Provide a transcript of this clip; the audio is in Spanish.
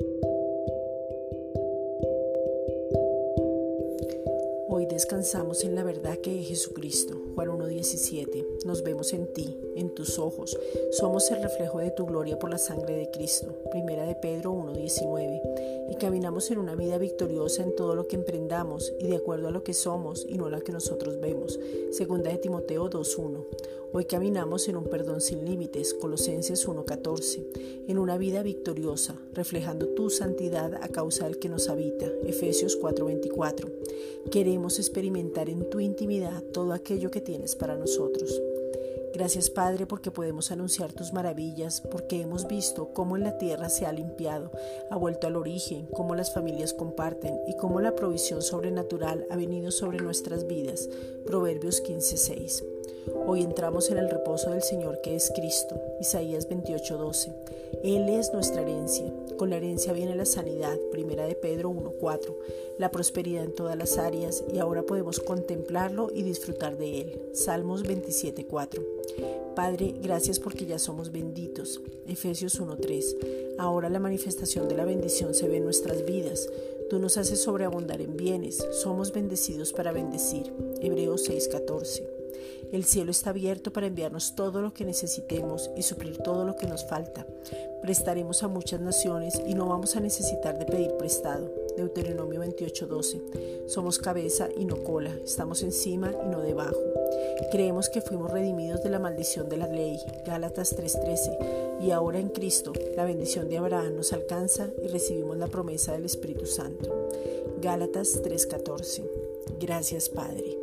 Thank you. Descansamos en la verdad que es Jesucristo. Juan 1.17. Nos vemos en ti, en tus ojos. Somos el reflejo de tu gloria por la sangre de Cristo. Primera de Pedro 1.19. Y caminamos en una vida victoriosa en todo lo que emprendamos y de acuerdo a lo que somos y no a lo que nosotros vemos. Segunda de Timoteo 2.1. Hoy caminamos en un perdón sin límites, Colosenses 1.14, en una vida victoriosa, reflejando tu santidad a causa del que nos habita, Efesios 4.24. Queremos experimentar en tu intimidad todo aquello que tienes para nosotros. Gracias Padre porque podemos anunciar tus maravillas, porque hemos visto cómo en la tierra se ha limpiado, ha vuelto al origen, cómo las familias comparten y cómo la provisión sobrenatural ha venido sobre nuestras vidas. Proverbios 15:6. Hoy entramos en el reposo del Señor que es Cristo. Isaías 28:12. Él es nuestra herencia. Con la herencia viene la sanidad. Primera de Pedro 1:4. La prosperidad en todas las áreas y ahora podemos contemplarlo y disfrutar de él. Salmos 27:4. Padre, gracias porque ya somos benditos. Efesios 1:3. Ahora la manifestación de la bendición se ve en nuestras vidas. Tú nos haces sobreabundar en bienes. Somos bendecidos para bendecir. Hebreos 6:14. El cielo está abierto para enviarnos todo lo que necesitemos y suplir todo lo que nos falta. Prestaremos a muchas naciones y no vamos a necesitar de pedir prestado. Deuteronomio 28:12. Somos cabeza y no cola, estamos encima y no debajo. Creemos que fuimos redimidos de la maldición de la ley, Gálatas 3:13, y ahora en Cristo la bendición de Abraham nos alcanza y recibimos la promesa del Espíritu Santo. Gálatas 3:14. Gracias Padre.